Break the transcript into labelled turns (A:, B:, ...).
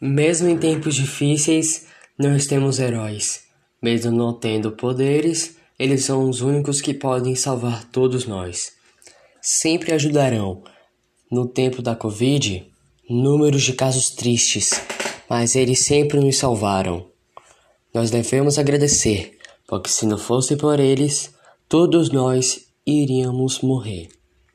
A: Mesmo em tempos difíceis, nós temos heróis. Mesmo não tendo poderes, eles são os únicos que podem salvar todos nós. Sempre ajudarão. No tempo da Covid, números de casos tristes, mas eles sempre nos salvaram. Nós devemos agradecer, porque se não fosse por eles, todos nós iríamos morrer.